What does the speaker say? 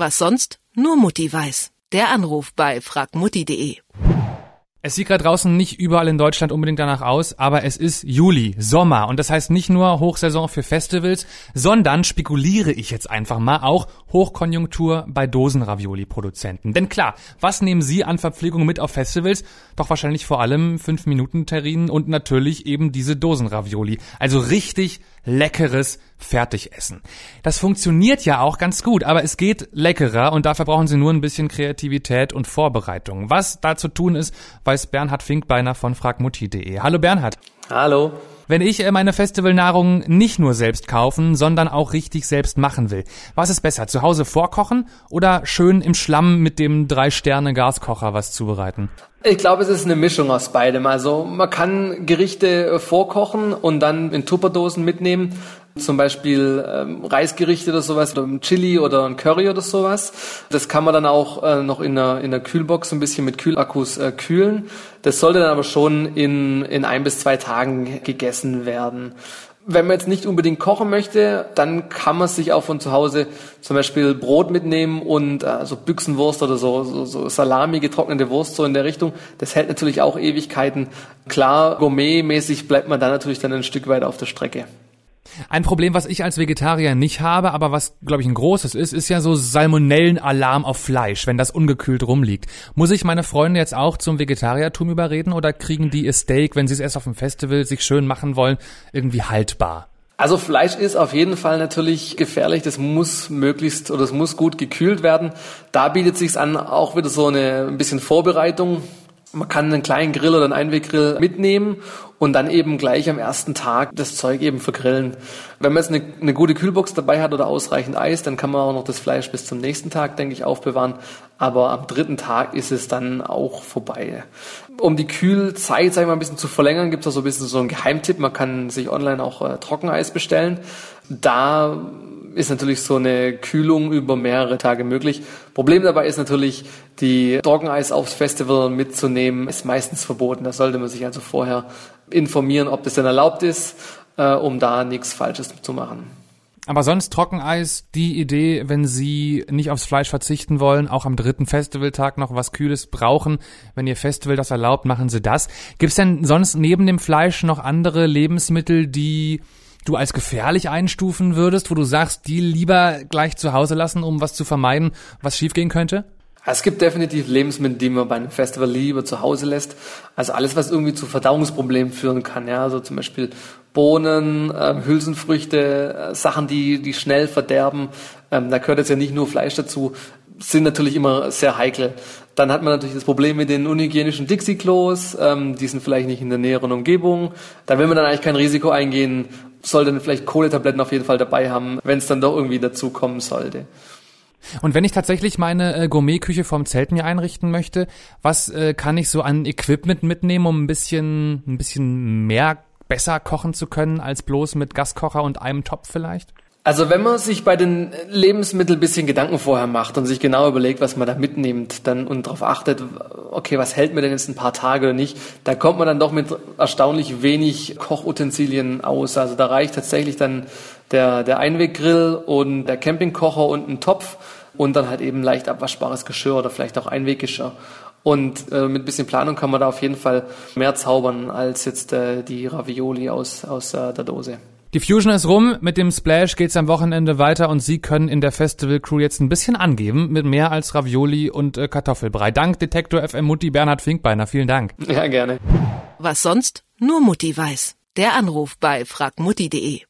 Was sonst nur Mutti weiß. Der Anruf bei fragmutti.de. Es sieht gerade draußen nicht überall in Deutschland unbedingt danach aus, aber es ist Juli, Sommer und das heißt nicht nur Hochsaison für Festivals, sondern spekuliere ich jetzt einfach mal auch Hochkonjunktur bei Dosenravioli-Produzenten. Denn klar, was nehmen Sie an Verpflegung mit auf Festivals? Doch wahrscheinlich vor allem 5-Minuten-Terrinen und natürlich eben diese Dosenravioli. Also richtig leckeres Fertigessen. Das funktioniert ja auch ganz gut, aber es geht leckerer und dafür brauchen Sie nur ein bisschen Kreativität und Vorbereitung. Was da zu tun ist, weiß Bernhard Finkbeiner von fragmutti.de. Hallo Bernhard. Hallo. Wenn ich äh, meine Festivalnahrung nicht nur selbst kaufen, sondern auch richtig selbst machen will, was ist besser? Zu Hause vorkochen oder schön im Schlamm mit dem Drei-Sterne-Gaskocher was zubereiten? Ich glaube, es ist eine Mischung aus beidem. Also man kann Gerichte vorkochen und dann in Tupperdosen mitnehmen. Zum Beispiel ähm, Reisgerichte oder sowas oder ein Chili oder ein Curry oder sowas. Das kann man dann auch äh, noch in einer, in einer Kühlbox ein bisschen mit Kühlakkus äh, kühlen. Das sollte dann aber schon in, in ein bis zwei Tagen gegessen werden. Wenn man jetzt nicht unbedingt kochen möchte, dann kann man sich auch von zu Hause zum Beispiel Brot mitnehmen und äh, so Büchsenwurst oder so, so, so Salami, getrocknete Wurst so in der Richtung. Das hält natürlich auch Ewigkeiten. Klar, gourmetmäßig bleibt man da natürlich dann ein Stück weit auf der Strecke. Ein Problem, was ich als Vegetarier nicht habe, aber was, glaube ich, ein großes ist, ist ja so Salmonellenalarm auf Fleisch, wenn das ungekühlt rumliegt. Muss ich meine Freunde jetzt auch zum Vegetariertum überreden oder kriegen die ihr Steak, wenn sie es erst auf dem Festival sich schön machen wollen, irgendwie haltbar? Also Fleisch ist auf jeden Fall natürlich gefährlich. Das muss möglichst oder es muss gut gekühlt werden. Da bietet sich an auch wieder so eine ein bisschen Vorbereitung. Man kann einen kleinen Grill oder einen Einweggrill mitnehmen und dann eben gleich am ersten Tag das Zeug eben vergrillen. Wenn man jetzt eine, eine, gute Kühlbox dabei hat oder ausreichend Eis, dann kann man auch noch das Fleisch bis zum nächsten Tag, denke ich, aufbewahren. Aber am dritten Tag ist es dann auch vorbei. Um die Kühlzeit, sag ich mal, ein bisschen zu verlängern, gibt es auch so ein bisschen so einen Geheimtipp. Man kann sich online auch äh, Trockeneis bestellen. Da ist natürlich so eine Kühlung über mehrere Tage möglich. Problem dabei ist natürlich, die Trockeneis aufs Festival mitzunehmen, ist meistens verboten. Da sollte man sich also vorher informieren, ob das denn erlaubt ist, äh, um da nichts Falsches zu machen. Aber sonst Trockeneis, die Idee, wenn Sie nicht aufs Fleisch verzichten wollen, auch am dritten Festivaltag noch was Kühles brauchen, wenn Ihr Festival das erlaubt, machen Sie das. Gibt es denn sonst neben dem Fleisch noch andere Lebensmittel, die du als gefährlich einstufen würdest, wo du sagst, die lieber gleich zu Hause lassen, um was zu vermeiden, was schiefgehen könnte? Es gibt definitiv Lebensmittel, die man bei einem Festival lieber zu Hause lässt. Also alles, was irgendwie zu Verdauungsproblemen führen kann. Ja, also zum Beispiel Bohnen, ähm, Hülsenfrüchte, äh, Sachen, die, die schnell verderben. Ähm, da gehört jetzt ja nicht nur Fleisch dazu, sind natürlich immer sehr heikel. Dann hat man natürlich das Problem mit den unhygienischen Dixie-Klos, ähm, die sind vielleicht nicht in der näheren Umgebung. Da will man dann eigentlich kein Risiko eingehen, sollte dann vielleicht Kohletabletten auf jeden Fall dabei haben, wenn es dann doch irgendwie dazu kommen sollte. Und wenn ich tatsächlich meine äh, Gourmetküche vom Zelt mir einrichten möchte, was äh, kann ich so an Equipment mitnehmen, um ein bisschen, ein bisschen mehr besser kochen zu können als bloß mit Gaskocher und einem Topf vielleicht? Also wenn man sich bei den Lebensmitteln bisschen Gedanken vorher macht und sich genau überlegt, was man da mitnimmt, dann und darauf achtet, okay, was hält mir denn jetzt ein paar Tage oder nicht, da kommt man dann doch mit erstaunlich wenig Kochutensilien aus. Also da reicht tatsächlich dann der, der Einweggrill und der Campingkocher und ein Topf und dann halt eben leicht abwaschbares Geschirr oder vielleicht auch Einweggeschirr. Und äh, mit bisschen Planung kann man da auf jeden Fall mehr zaubern als jetzt äh, die Ravioli aus, aus äh, der Dose. Die Fusion ist rum, mit dem Splash geht's am Wochenende weiter und Sie können in der Festival Crew jetzt ein bisschen angeben mit mehr als Ravioli und äh, Kartoffelbrei. Dank Detektor FM Mutti Bernhard Finkbeiner. Vielen Dank. Ja, gerne. Was sonst nur Mutti weiß. Der Anruf bei fragmutti.de